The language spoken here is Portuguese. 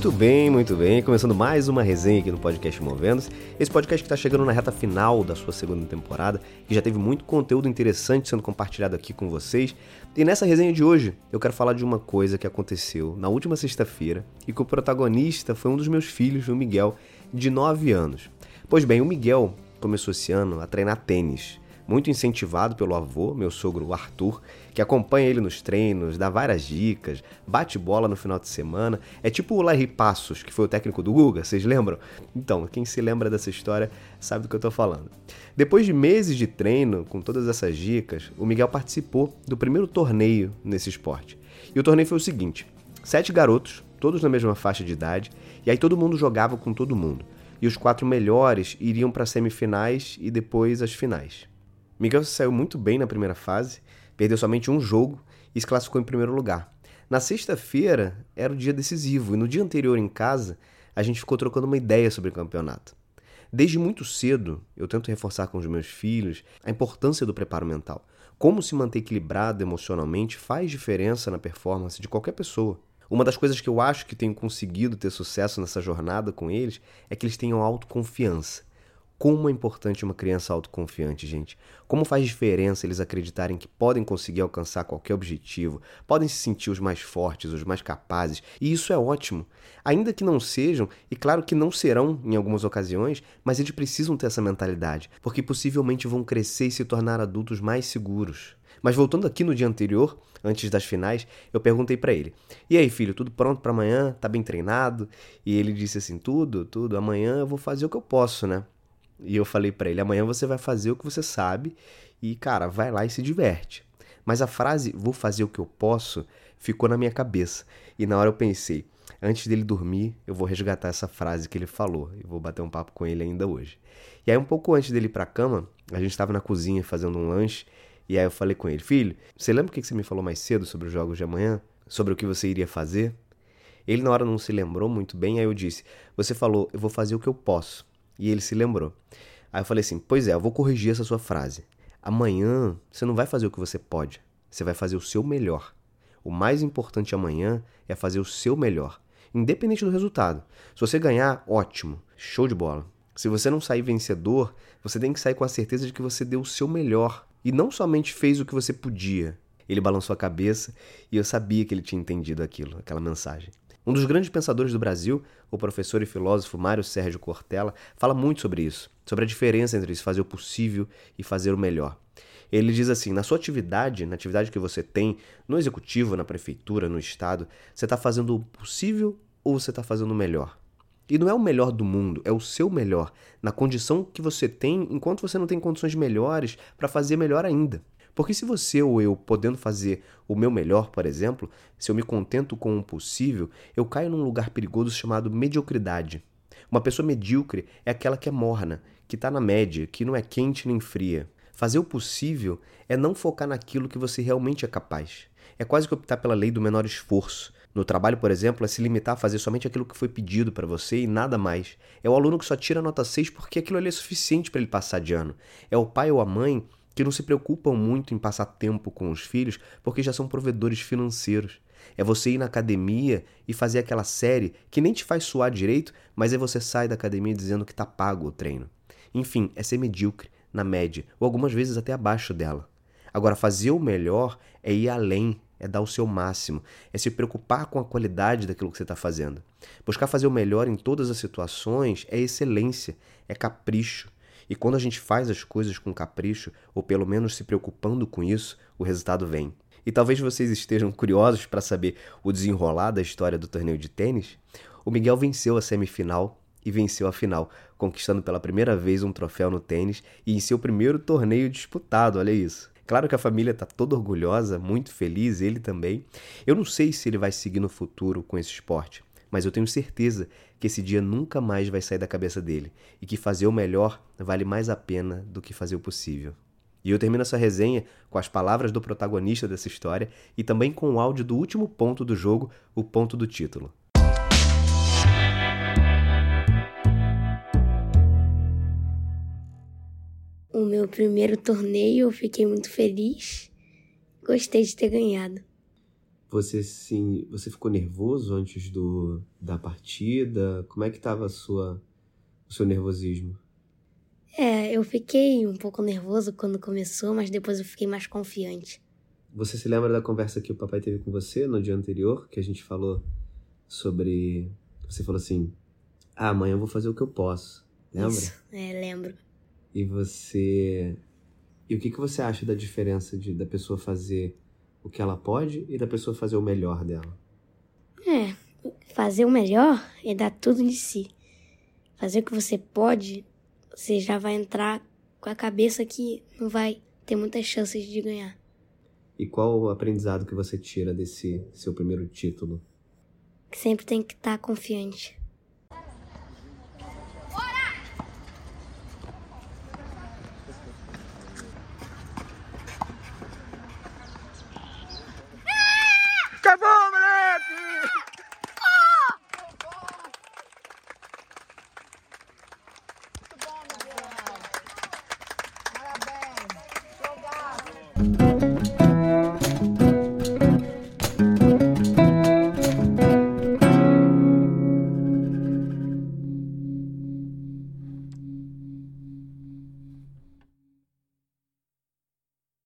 Muito bem, muito bem. Começando mais uma resenha aqui no podcast Movendo-se. Esse podcast que está chegando na reta final da sua segunda temporada e já teve muito conteúdo interessante sendo compartilhado aqui com vocês. E nessa resenha de hoje, eu quero falar de uma coisa que aconteceu na última sexta-feira e que o protagonista foi um dos meus filhos, o Miguel, de 9 anos. Pois bem, o Miguel começou esse ano a treinar tênis muito incentivado pelo avô, meu sogro Arthur, que acompanha ele nos treinos, dá várias dicas, bate bola no final de semana. É tipo o Larry Passos, que foi o técnico do Guga, vocês lembram? Então, quem se lembra dessa história sabe do que eu tô falando. Depois de meses de treino, com todas essas dicas, o Miguel participou do primeiro torneio nesse esporte. E o torneio foi o seguinte: sete garotos, todos na mesma faixa de idade, e aí todo mundo jogava com todo mundo. E os quatro melhores iriam para semifinais e depois as finais. Miguel saiu muito bem na primeira fase, perdeu somente um jogo e se classificou em primeiro lugar. Na sexta-feira era o dia decisivo e no dia anterior em casa a gente ficou trocando uma ideia sobre o campeonato. Desde muito cedo eu tento reforçar com os meus filhos a importância do preparo mental. Como se manter equilibrado emocionalmente faz diferença na performance de qualquer pessoa. Uma das coisas que eu acho que tenho conseguido ter sucesso nessa jornada com eles é que eles tenham autoconfiança. Como é importante uma criança autoconfiante, gente. Como faz diferença eles acreditarem que podem conseguir alcançar qualquer objetivo, podem se sentir os mais fortes, os mais capazes, e isso é ótimo. Ainda que não sejam, e claro que não serão em algumas ocasiões, mas eles precisam ter essa mentalidade, porque possivelmente vão crescer e se tornar adultos mais seguros. Mas voltando aqui no dia anterior, antes das finais, eu perguntei para ele: "E aí, filho, tudo pronto para amanhã? Tá bem treinado?" E ele disse assim: "Tudo, tudo. Amanhã eu vou fazer o que eu posso, né?" E eu falei para ele: amanhã você vai fazer o que você sabe e, cara, vai lá e se diverte. Mas a frase vou fazer o que eu posso ficou na minha cabeça. E na hora eu pensei: antes dele dormir, eu vou resgatar essa frase que ele falou e vou bater um papo com ele ainda hoje. E aí, um pouco antes dele ir pra cama, a gente estava na cozinha fazendo um lanche. E aí eu falei com ele: Filho, você lembra o que você me falou mais cedo sobre os jogos de amanhã? Sobre o que você iria fazer? Ele na hora não se lembrou muito bem, aí eu disse: Você falou, eu vou fazer o que eu posso. E ele se lembrou. Aí eu falei assim: Pois é, eu vou corrigir essa sua frase. Amanhã você não vai fazer o que você pode, você vai fazer o seu melhor. O mais importante amanhã é fazer o seu melhor, independente do resultado. Se você ganhar, ótimo, show de bola. Se você não sair vencedor, você tem que sair com a certeza de que você deu o seu melhor e não somente fez o que você podia. Ele balançou a cabeça e eu sabia que ele tinha entendido aquilo, aquela mensagem. Um dos grandes pensadores do Brasil, o professor e filósofo Mário Sérgio Cortella, fala muito sobre isso, sobre a diferença entre fazer o possível e fazer o melhor. Ele diz assim: na sua atividade, na atividade que você tem, no executivo, na prefeitura, no estado, você está fazendo o possível ou você está fazendo o melhor? E não é o melhor do mundo, é o seu melhor, na condição que você tem, enquanto você não tem condições melhores para fazer melhor ainda. Porque se você ou eu, podendo fazer o meu melhor, por exemplo, se eu me contento com o possível, eu caio num lugar perigoso chamado mediocridade. Uma pessoa medíocre é aquela que é morna, que está na média, que não é quente nem fria. Fazer o possível é não focar naquilo que você realmente é capaz. É quase que optar pela lei do menor esforço. No trabalho, por exemplo, é se limitar a fazer somente aquilo que foi pedido para você e nada mais. É o aluno que só tira nota 6 porque aquilo ali é suficiente para ele passar de ano. É o pai ou a mãe que não se preocupam muito em passar tempo com os filhos porque já são provedores financeiros. É você ir na academia e fazer aquela série que nem te faz suar direito, mas aí você sai da academia dizendo que tá pago o treino. Enfim, é ser medíocre, na média, ou algumas vezes até abaixo dela. Agora, fazer o melhor é ir além, é dar o seu máximo, é se preocupar com a qualidade daquilo que você está fazendo. Buscar fazer o melhor em todas as situações é excelência, é capricho. E quando a gente faz as coisas com capricho, ou pelo menos se preocupando com isso, o resultado vem. E talvez vocês estejam curiosos para saber o desenrolar da história do torneio de tênis. O Miguel venceu a semifinal e venceu a final, conquistando pela primeira vez um troféu no tênis e em seu primeiro torneio disputado, olha isso. Claro que a família está toda orgulhosa, muito feliz, ele também. Eu não sei se ele vai seguir no futuro com esse esporte, mas eu tenho certeza que esse dia nunca mais vai sair da cabeça dele e que fazer o melhor vale mais a pena do que fazer o possível. E eu termino essa resenha com as palavras do protagonista dessa história e também com o áudio do último ponto do jogo, o ponto do título. O meu primeiro torneio eu fiquei muito feliz. Gostei de ter ganhado. Você sim, você ficou nervoso antes do da partida? Como é que estava sua o seu nervosismo? É, eu fiquei um pouco nervoso quando começou, mas depois eu fiquei mais confiante. Você se lembra da conversa que o papai teve com você no dia anterior, que a gente falou sobre. Você falou assim: Ah, amanhã eu vou fazer o que eu posso. Lembra? Isso, é, lembro. E você. E o que, que você acha da diferença de, da pessoa fazer o que ela pode e da pessoa fazer o melhor dela? É, fazer o melhor é dar tudo de si. Fazer o que você pode você já vai entrar com a cabeça que não vai ter muitas chances de ganhar. E qual o aprendizado que você tira desse seu primeiro título? Que sempre tem que estar confiante.